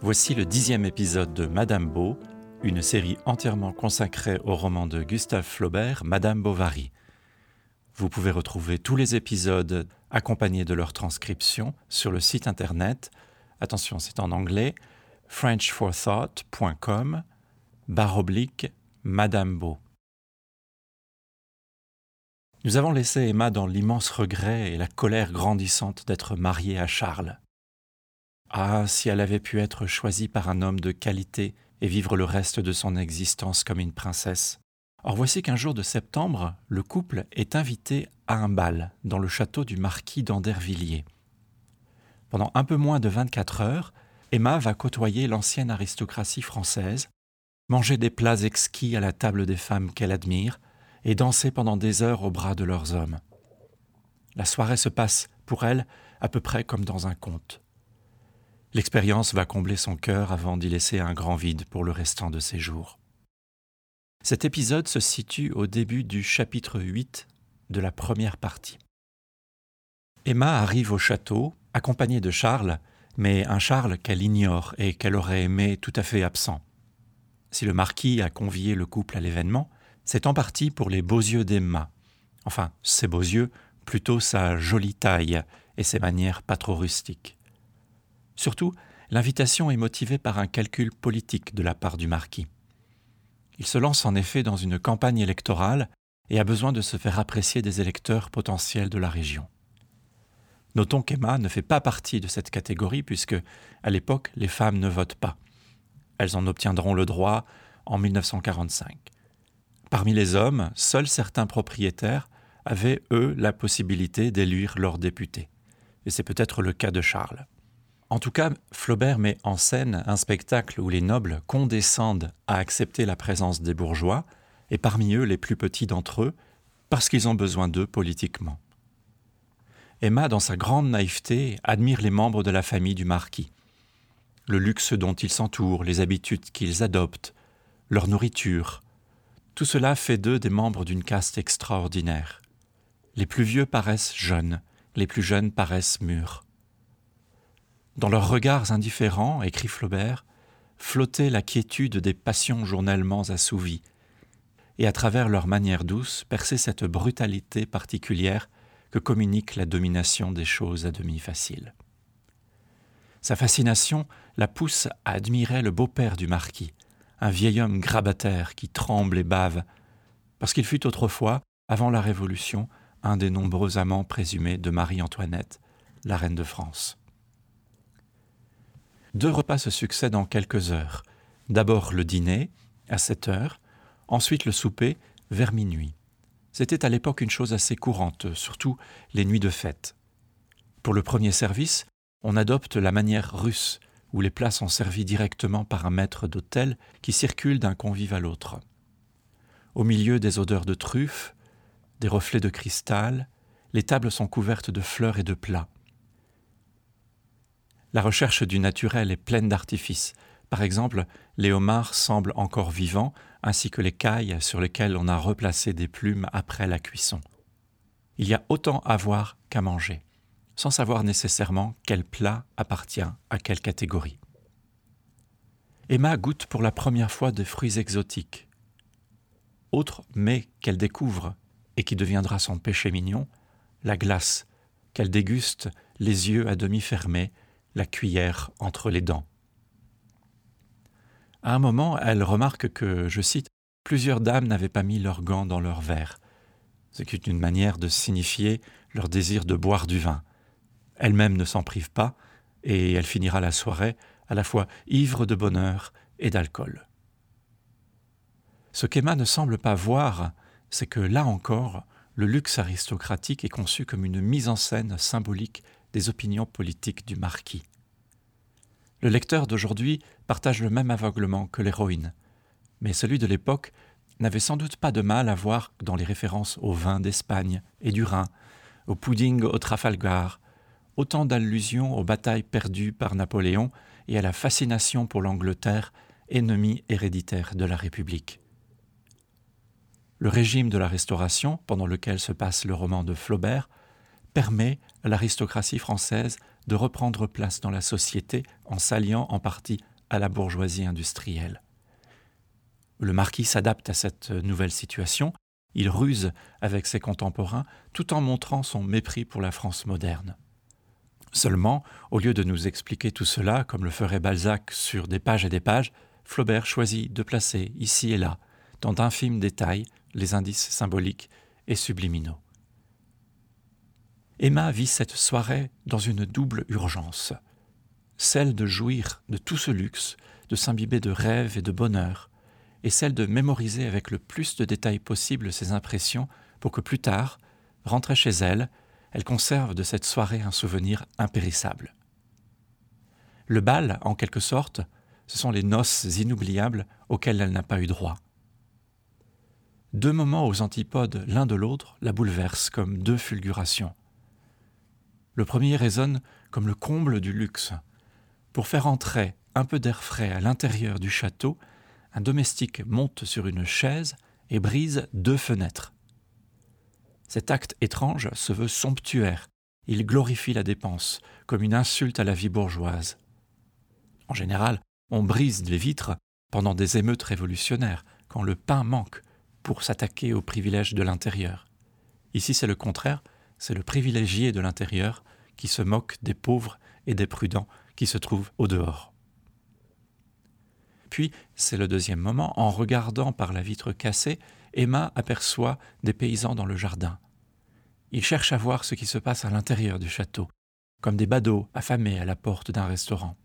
Voici le dixième épisode de Madame Beau, une série entièrement consacrée au roman de Gustave Flaubert, Madame Bovary. Vous pouvez retrouver tous les épisodes accompagnés de leur transcription sur le site internet, attention c'est en anglais, frenchforthought.com, barre oblique, Madame Beau. Nous avons laissé Emma dans l'immense regret et la colère grandissante d'être mariée à Charles. Ah, si elle avait pu être choisie par un homme de qualité et vivre le reste de son existence comme une princesse. Or voici qu'un jour de septembre, le couple est invité à un bal dans le château du marquis d'Andervilliers. Pendant un peu moins de 24 heures, Emma va côtoyer l'ancienne aristocratie française, manger des plats exquis à la table des femmes qu'elle admire, et danser pendant des heures au bras de leurs hommes. La soirée se passe, pour elle, à peu près comme dans un conte. L'expérience va combler son cœur avant d'y laisser un grand vide pour le restant de ses jours. Cet épisode se situe au début du chapitre 8 de la première partie. Emma arrive au château, accompagnée de Charles, mais un Charles qu'elle ignore et qu'elle aurait aimé tout à fait absent. Si le marquis a convié le couple à l'événement, c'est en partie pour les beaux yeux d'Emma. Enfin, ses beaux yeux, plutôt sa jolie taille et ses manières pas trop rustiques. Surtout, l'invitation est motivée par un calcul politique de la part du marquis. Il se lance en effet dans une campagne électorale et a besoin de se faire apprécier des électeurs potentiels de la région. Notons qu'Emma ne fait pas partie de cette catégorie puisque, à l'époque, les femmes ne votent pas. Elles en obtiendront le droit en 1945. Parmi les hommes, seuls certains propriétaires avaient, eux, la possibilité d'élire leurs députés. Et c'est peut-être le cas de Charles. En tout cas, Flaubert met en scène un spectacle où les nobles condescendent à accepter la présence des bourgeois, et parmi eux les plus petits d'entre eux, parce qu'ils ont besoin d'eux politiquement. Emma, dans sa grande naïveté, admire les membres de la famille du marquis. Le luxe dont ils s'entourent, les habitudes qu'ils adoptent, leur nourriture, tout cela fait d'eux des membres d'une caste extraordinaire. Les plus vieux paraissent jeunes, les plus jeunes paraissent mûrs. Dans leurs regards indifférents, écrit Flaubert, flottait la quiétude des passions journellement assouvies, et à travers leur manière douce perçait cette brutalité particulière que communique la domination des choses à demi faciles. Sa fascination la pousse à admirer le beau-père du marquis, un vieil homme grabataire qui tremble et bave, parce qu'il fut autrefois, avant la Révolution, un des nombreux amants présumés de Marie-Antoinette, la reine de France. Deux repas se succèdent en quelques heures. D'abord le dîner, à 7 heures, ensuite le souper, vers minuit. C'était à l'époque une chose assez courante, surtout les nuits de fête. Pour le premier service, on adopte la manière russe, où les plats sont servis directement par un maître d'hôtel qui circule d'un convive à l'autre. Au milieu des odeurs de truffes, des reflets de cristal, les tables sont couvertes de fleurs et de plats. La recherche du naturel est pleine d'artifices. Par exemple, les homards semblent encore vivants, ainsi que les cailles sur lesquelles on a replacé des plumes après la cuisson. Il y a autant à voir qu'à manger, sans savoir nécessairement quel plat appartient à quelle catégorie. Emma goûte pour la première fois des fruits exotiques. Autre mais qu'elle découvre, et qui deviendra son péché mignon, la glace, qu'elle déguste les yeux à demi fermés, la cuillère entre les dents. À un moment, elle remarque que, je cite, plusieurs dames n'avaient pas mis leurs gants dans leur verre, ce qui est une manière de signifier leur désir de boire du vin. Elle-même ne s'en prive pas, et elle finira la soirée à la fois ivre de bonheur et d'alcool. Ce qu'Emma ne semble pas voir, c'est que là encore, le luxe aristocratique est conçu comme une mise en scène symbolique des opinions politiques du marquis. Le lecteur d'aujourd'hui partage le même aveuglement que l'héroïne, mais celui de l'époque n'avait sans doute pas de mal à voir dans les références au vin d'Espagne et du Rhin, au pudding au Trafalgar, autant d'allusions aux batailles perdues par Napoléon et à la fascination pour l'Angleterre, ennemie héréditaire de la République. Le régime de la Restauration, pendant lequel se passe le roman de Flaubert, permet à l'aristocratie française de reprendre place dans la société en s'alliant en partie à la bourgeoisie industrielle. Le marquis s'adapte à cette nouvelle situation, il ruse avec ses contemporains tout en montrant son mépris pour la France moderne. Seulement, au lieu de nous expliquer tout cela, comme le ferait Balzac sur des pages et des pages, Flaubert choisit de placer ici et là, dans d'infimes détails, les indices symboliques et subliminaux. Emma vit cette soirée dans une double urgence, celle de jouir de tout ce luxe, de s'imbiber de rêves et de bonheur, et celle de mémoriser avec le plus de détails possible ses impressions pour que plus tard, rentrée chez elle, elle conserve de cette soirée un souvenir impérissable. Le bal, en quelque sorte, ce sont les noces inoubliables auxquelles elle n'a pas eu droit. Deux moments aux antipodes l'un de l'autre la bouleversent comme deux fulgurations. Le premier résonne comme le comble du luxe. Pour faire entrer un peu d'air frais à l'intérieur du château, un domestique monte sur une chaise et brise deux fenêtres. Cet acte étrange se veut somptuaire. Il glorifie la dépense, comme une insulte à la vie bourgeoise. En général, on brise les vitres pendant des émeutes révolutionnaires, quand le pain manque, pour s'attaquer aux privilèges de l'intérieur. Ici, c'est le contraire, c'est le privilégié de l'intérieur qui se moque des pauvres et des prudents qui se trouvent au dehors. Puis, c'est le deuxième moment, en regardant par la vitre cassée, Emma aperçoit des paysans dans le jardin. Ils cherchent à voir ce qui se passe à l'intérieur du château, comme des badauds affamés à la porte d'un restaurant.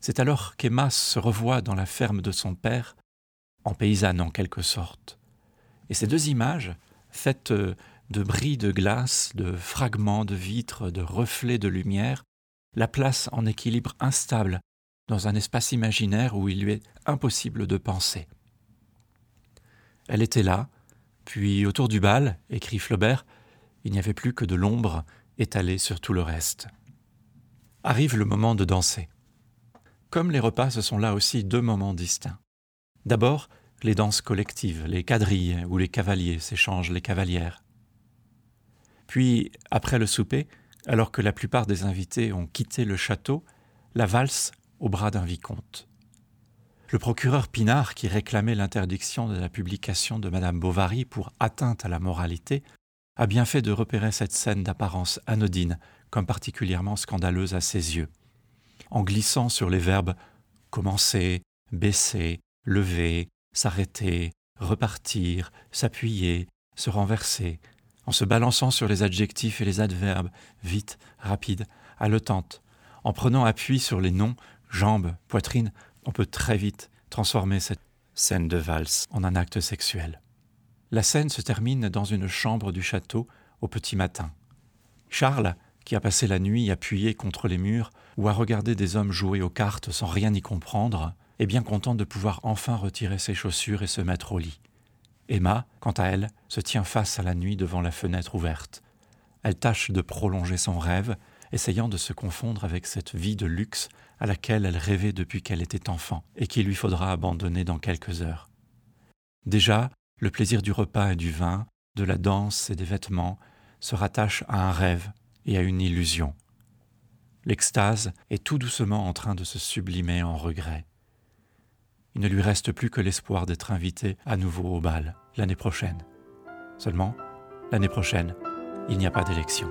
C'est alors qu'Emma se revoit dans la ferme de son père, en paysanne en quelque sorte. Et ces deux images, faites de bris de glace, de fragments de vitres, de reflets de lumière, la placent en équilibre instable dans un espace imaginaire où il lui est impossible de penser. Elle était là, puis autour du bal, écrit Flaubert, il n'y avait plus que de l'ombre étalée sur tout le reste. Arrive le moment de danser. Comme les repas, ce sont là aussi deux moments distincts. D'abord, les danses collectives, les quadrilles où les cavaliers s'échangent les cavalières. Puis, après le souper, alors que la plupart des invités ont quitté le château, la valse au bras d'un vicomte. Le procureur Pinard, qui réclamait l'interdiction de la publication de Madame Bovary pour atteinte à la moralité, a bien fait de repérer cette scène d'apparence anodine comme particulièrement scandaleuse à ses yeux. En glissant sur les verbes commencer, baisser, lever, s'arrêter, repartir, s'appuyer, se renverser, en se balançant sur les adjectifs et les adverbes, vite, rapide, haletante, en prenant appui sur les noms, jambes, poitrine, on peut très vite transformer cette scène de valse en un acte sexuel. La scène se termine dans une chambre du château au petit matin. Charles, qui a passé la nuit appuyé contre les murs ou à regarder des hommes jouer aux cartes sans rien y comprendre, est bien content de pouvoir enfin retirer ses chaussures et se mettre au lit. Emma, quant à elle, se tient face à la nuit devant la fenêtre ouverte. Elle tâche de prolonger son rêve, essayant de se confondre avec cette vie de luxe à laquelle elle rêvait depuis qu'elle était enfant et qu'il lui faudra abandonner dans quelques heures. Déjà, le plaisir du repas et du vin, de la danse et des vêtements se rattache à un rêve et à une illusion. L'extase est tout doucement en train de se sublimer en regret. Il ne lui reste plus que l'espoir d'être invité à nouveau au bal l'année prochaine. Seulement, l'année prochaine, il n'y a pas d'élection.